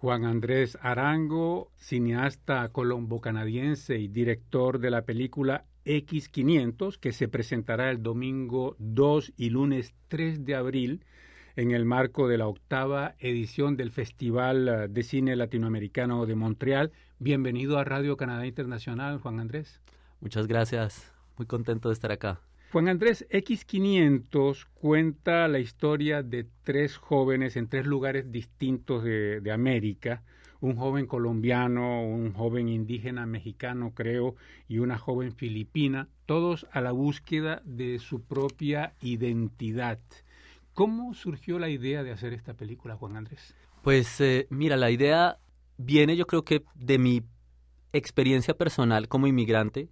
Juan Andrés Arango, cineasta colombo-canadiense y director de la película X500, que se presentará el domingo 2 y lunes 3 de abril en el marco de la octava edición del Festival de Cine Latinoamericano de Montreal. Bienvenido a Radio Canadá Internacional, Juan Andrés. Muchas gracias, muy contento de estar acá. Juan Andrés, X500 cuenta la historia de tres jóvenes en tres lugares distintos de, América, un joven colombiano, un joven indígena mexicano, creo, y una joven filipina, todos a la búsqueda de su propia identidad. ¿Cómo surgió la idea de hacer esta película, Juan Andrés? Pues eh, mira, la idea viene yo creo que de mi experiencia personal como inmigrante.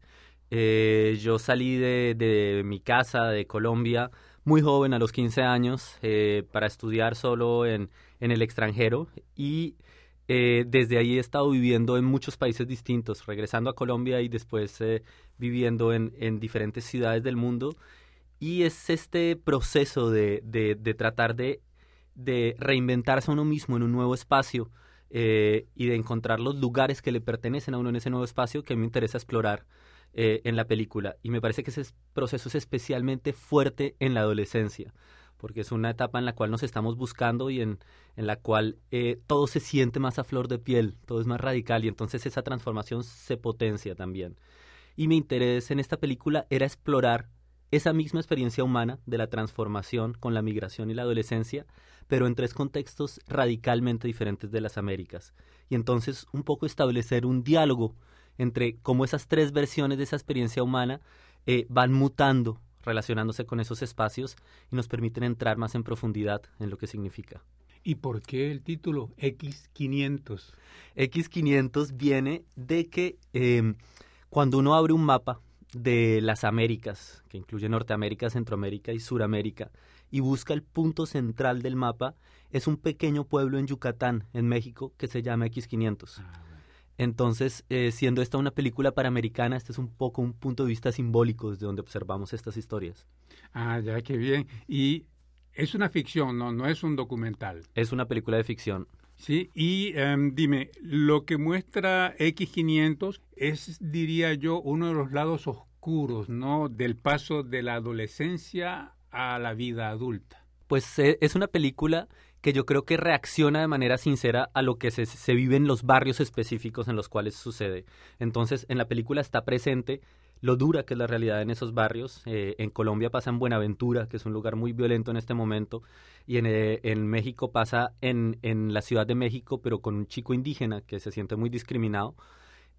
Eh, yo salí de, mi casa de Colombia muy joven, a los 15 años, eh, para estudiar solo en, en el extranjero y eh, desde ahí he estado viviendo en muchos países distintos, regresando a Colombia y después eh, viviendo en, en, diferentes ciudades del mundo. Y es este proceso de, de, tratar de, de, reinventarse a uno mismo en un nuevo espacio eh, y de encontrar los lugares que le pertenecen a uno en ese nuevo espacio que me interesa explorar eh, en la película. Y me parece que ese proceso es especialmente fuerte en la adolescencia, porque es una etapa en la cual nos estamos buscando y en, en la cual eh, todo se siente más a flor de piel, todo es más radical y entonces esa transformación se potencia también. Y mi interés en esta película era explorar esa misma experiencia humana de la transformación con la migración y la adolescencia, pero en tres contextos radicalmente diferentes de las Américas. Y entonces un poco establecer un diálogo entre cómo esas tres versiones de esa experiencia humana eh, van mutando, relacionándose con esos espacios y nos permiten entrar más en profundidad en lo que significa. ¿Y por qué el título X500? X500 viene de que eh, cuando uno abre un mapa de las Américas, que incluye Norteamérica, Centroamérica y Suramérica, y busca el punto central del mapa, es un pequeño pueblo en Yucatán, en México, que se llama X500. Ah, entonces, eh, siendo esta una película panamericana, este es un poco un punto de vista simbólico desde donde observamos estas historias. Ah, ya, qué bien. Y es una ficción, ¿no? No es un documental. Es una película de ficción. Sí, y um, dime, lo que muestra X500 es, diría yo, uno de los lados oscuros, ¿no? Del paso de la adolescencia a la vida adulta. Pues eh, es una película que yo creo que reacciona de manera sincera a lo que se, se, vive en los barrios específicos en los cuales sucede. Entonces, en la película está presente lo dura que es la realidad en esos barrios. Eh, en Colombia pasa en Buenaventura, que es un lugar muy violento en este momento, y en, eh, en México pasa en, en, la Ciudad de México, pero con un chico indígena que se siente muy discriminado.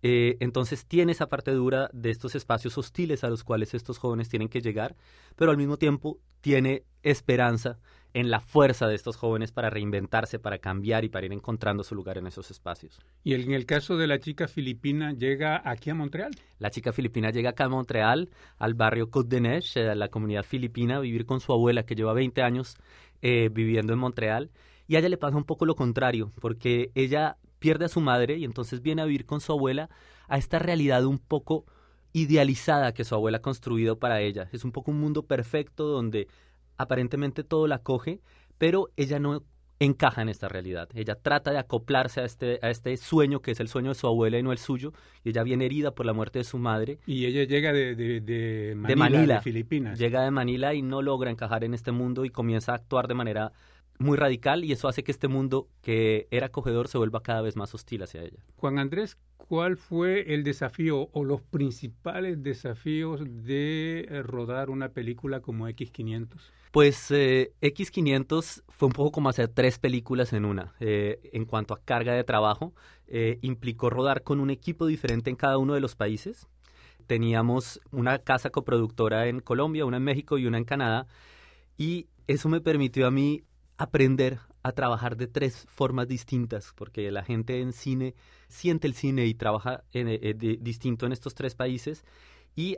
Eh, entonces tiene esa parte dura de estos espacios hostiles a los cuales estos jóvenes tienen que llegar, pero al mismo tiempo tiene esperanza en la fuerza de estos jóvenes para reinventarse, para cambiar y para ir encontrando su lugar en esos espacios. Y en el caso de la chica filipina, ¿llega aquí a Montreal? La chica filipina llega acá a Montreal, al barrio Côte de Neige, a la comunidad filipina, a vivir con su abuela que lleva 20 años eh, viviendo en Montreal. Y a ella le pasa un poco lo contrario, porque ella pierde a su madre y entonces viene a vivir con su abuela a esta realidad un poco idealizada que su abuela ha construido para ella. Es un poco un mundo perfecto donde aparentemente todo la coge, pero ella no encaja en esta realidad. Ella trata de acoplarse a este, a este sueño que es el sueño de su abuela y no el suyo, y ella viene herida por la muerte de su madre. Y ella llega de, de, de Manila, de, Manila, de Filipinas. Llega de Manila y no logra encajar en este mundo y comienza a actuar de manera muy radical y eso hace que este mundo que era acogedor se vuelva cada vez más hostil hacia ella. Juan Andrés, ¿cuál fue el desafío o los principales desafíos de eh, rodar una película como X500? Pues eh, X500 fue un poco como hacer tres películas en una. Eh, en cuanto a carga de trabajo, eh, implicó rodar con un equipo diferente en cada uno de los países. Teníamos una casa coproductora en Colombia, una en México y una en Canadá. Y eso me permitió a mí aprender a trabajar de tres formas distintas, porque la gente en cine siente el cine y trabaja en, eh, de, distinto en estos tres países y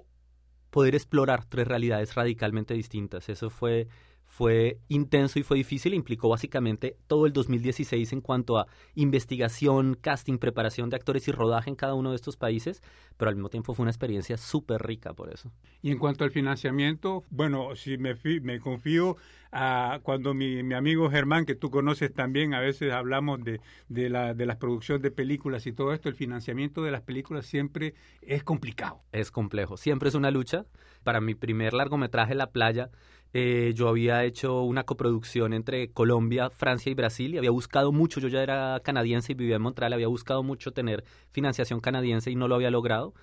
poder explorar tres realidades radicalmente distintas. Eso fue, fue intenso y fue difícil, implicó básicamente todo el 2016 en cuanto a investigación, casting, preparación de actores y rodaje en cada uno de estos países, pero al mismo tiempo fue una experiencia súper rica por eso. Y en cuanto al financiamiento, bueno, si me, me confío a cuando mi, mi, amigo Germán, que tú conoces también, a veces hablamos de, de, la, de las producciones de películas y todo esto, el financiamiento de las películas siempre es complicado. Es complejo, siempre es una lucha. Para mi primer largometraje, La Playa, eh, yo había hecho una coproducción entre Colombia, Francia y Brasil y había buscado mucho, yo ya era canadiense y vivía en Montreal, había buscado mucho tener financiación canadiense y no lo había logrado.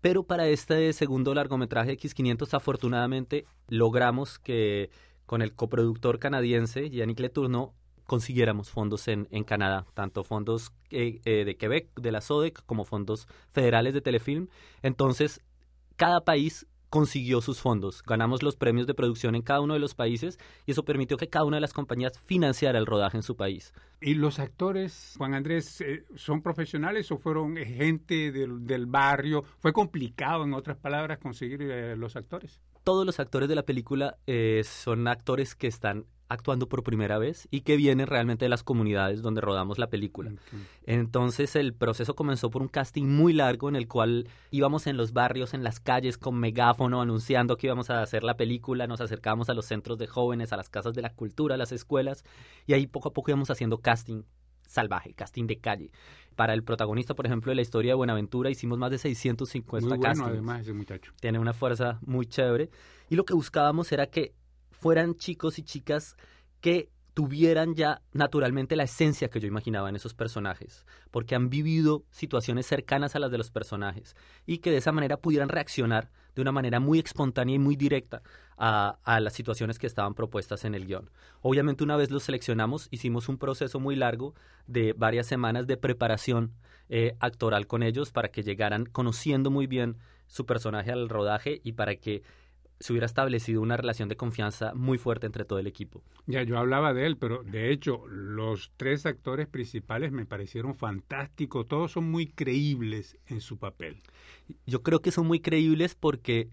Pero para este segundo largometraje X500 afortunadamente logramos que con el coproductor canadiense Yannick Letourneau consiguiéramos fondos en, en Canadá, tanto fondos eh, eh, de Quebec, de la SODEC, como fondos federales de Telefilm. Entonces, cada país consiguió sus fondos. Ganamos los premios de producción en cada uno de los países y eso permitió que cada una de las compañías financiara el rodaje en su país. ¿Y los actores, Juan Andrés, eh, son profesionales o fueron gente del, barrio? ¿Fue complicado, en otras palabras, conseguir eh, los actores? Todos los actores de la película eh, son actores que están actuando por primera vez y que viene realmente de las comunidades donde rodamos la película. Entonces el proceso comenzó por un casting muy largo en el cual íbamos en los barrios, en las calles con megáfono anunciando que íbamos a hacer la película, nos acercábamos a los centros de jóvenes, a las casas de la cultura, a las escuelas y ahí poco a poco íbamos haciendo casting salvaje, casting de calle. Para el protagonista, por ejemplo, de la historia de Buenaventura hicimos más de 650 muy bueno, además ese muchacho. Tiene una fuerza muy chévere y lo que buscábamos era que fueran chicos y chicas que tuvieran ya naturalmente la esencia que yo imaginaba en esos personajes, porque han vivido situaciones cercanas a las de los personajes y que de esa manera pudieran reaccionar de una manera muy espontánea y muy directa a, las situaciones que estaban propuestas en el guion. Obviamente una vez los seleccionamos, hicimos un proceso muy largo de varias semanas de preparación eh, actoral con ellos para que llegaran conociendo muy bien su personaje al rodaje y para que se hubiera establecido una relación de confianza muy fuerte entre todo el equipo. Ya, yo hablaba de él, pero de hecho los tres actores principales me parecieron fantásticos, todos son muy creíbles en su papel. Yo creo que son muy creíbles porque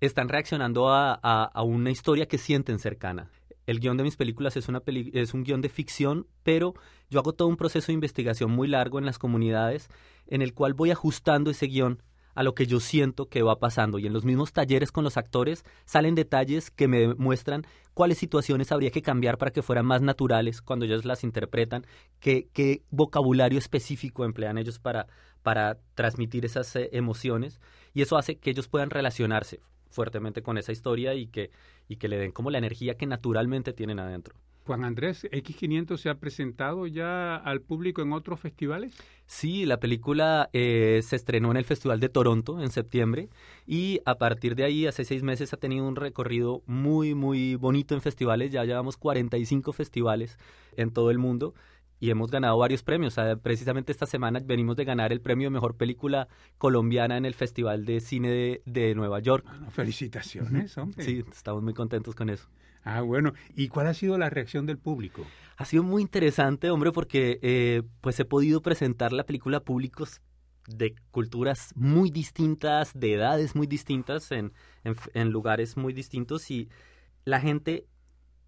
están reaccionando a, a, una historia que sienten cercana. El guion de mis películas es, una es un guion de ficción, pero yo hago todo un proceso de investigación muy largo en las comunidades en el cual voy ajustando ese guion a lo que yo siento que va pasando. Y en los mismos talleres con los actores salen detalles que me muestran cuáles situaciones habría que cambiar para que fueran más naturales cuando ellos las interpretan, qué, qué vocabulario específico emplean ellos para, para transmitir esas eh, emociones. Y eso hace que ellos puedan relacionarse fuertemente con esa historia y que, y que le den como la energía que naturalmente tienen adentro. Juan Andrés, X500 se ha presentado ya al público en otros festivales. Sí, la película eh, se estrenó en el Festival de Toronto en septiembre y a partir de ahí, hace seis meses, ha tenido un recorrido muy, muy bonito en festivales. Ya llevamos 45 festivales en todo el mundo y hemos ganado varios premios. precisamente esta semana venimos de ganar el premio de Mejor Película Colombiana en el Festival de Cine de, Nueva York. felicitaciones, hombre. Sí, estamos muy contentos con eso. Ah, bueno. ¿Y cuál ha sido la reacción del público? Ha sido muy interesante, hombre, porque eh, pues he podido presentar la película a públicos de culturas muy distintas, de edades muy distintas, en, en, lugares muy distintos y la gente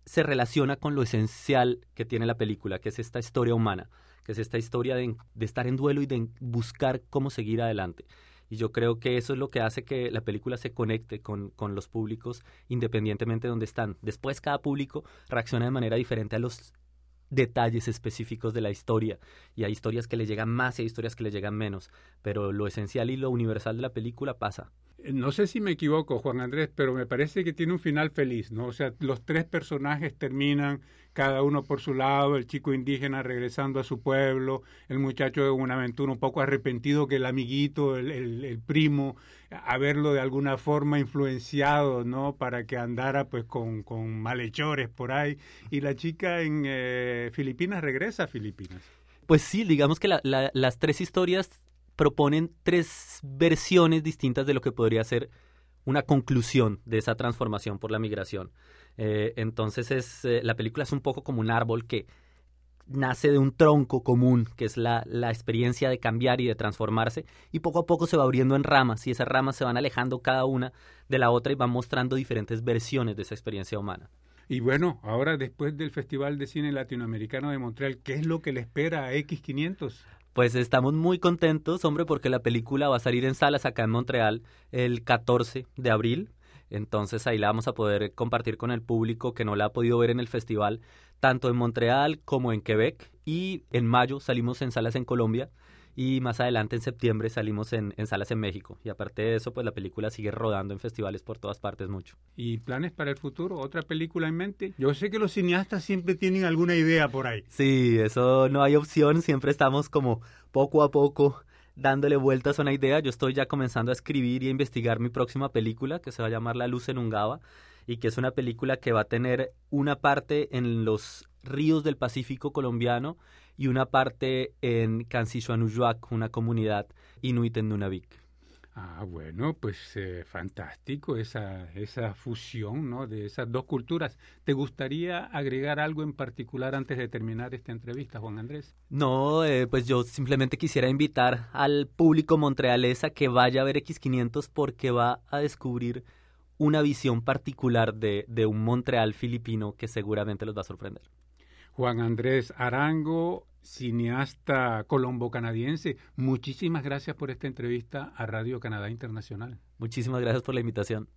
se relaciona con lo esencial que tiene la película, que es esta historia humana, que es esta historia de, de estar en duelo y de buscar cómo seguir adelante. Y yo creo que eso es lo que hace que la película se conecte con, con los públicos independientemente de donde están. Después cada público reacciona de manera diferente a los detalles específicos de la historia y hay historias que le llegan más y hay historias que le llegan menos, pero lo esencial y lo universal de la película pasa. Eh, no sé si me equivoco, Juan Andrés, pero me parece que tiene un final feliz, ¿no? O sea, los tres personajes terminan cada uno por su lado, el chico indígena regresando a su pueblo, el muchacho de una aventura un poco arrepentido que el amiguito, el, el, primo, haberlo de alguna forma influenciado, ¿no? Para que andara pues con, con malhechores por ahí. Y la chica en eh, Filipinas regresa a Filipinas. Pues sí, digamos que las tres historias proponen tres versiones distintas de lo que podría ser una conclusión de esa transformación por la migración. Eh, entonces es, eh, la película es un poco como un árbol que nace de un tronco común, que es la, la, experiencia de cambiar y de transformarse, y poco a poco se va abriendo en ramas, y esas ramas se van alejando cada una de la otra y van mostrando diferentes versiones de esa experiencia humana. Y bueno, ahora después del Festival de Cine Latinoamericano de Montreal, ¿qué es lo que le espera a X500? Pues estamos muy contentos, hombre, porque la película va a salir en salas acá en Montreal el 14 de abril. Entonces ahí la vamos a poder compartir con el público que no la ha podido ver en el festival, tanto en Montreal como en Quebec. Y en mayo salimos en salas en Colombia y más adelante en septiembre salimos en, en, salas en México. Y aparte de eso, pues la película sigue rodando en festivales por todas partes mucho. ¿Y planes para el futuro? ¿Otra película en mente? Yo sé que los cineastas siempre tienen alguna idea por ahí. Sí, eso no hay opción, siempre estamos como poco a poco dándole vueltas a una idea. Yo estoy ya comenzando a escribir y a investigar mi próxima película, que se va a llamar La Luz en Ungava, y que es una película que va a tener una parte en los ríos del Pacífico colombiano y una parte en Cansishuanujuac, una comunidad inuit en Nunavik. Ah, bueno, pues eh, fantástico esa, esa fusión ¿no? de esas dos culturas. ¿Te gustaría agregar algo en particular antes de terminar esta entrevista, Juan Andrés? No, eh, pues yo simplemente quisiera invitar al público montrealesa que vaya a ver X500 porque va a descubrir una visión particular de, de un Montreal filipino que seguramente los va a sorprender. Juan Andrés Arango, cineasta colombo-canadiense, muchísimas gracias por esta entrevista a Radio Canadá Internacional. Muchísimas gracias por la invitación.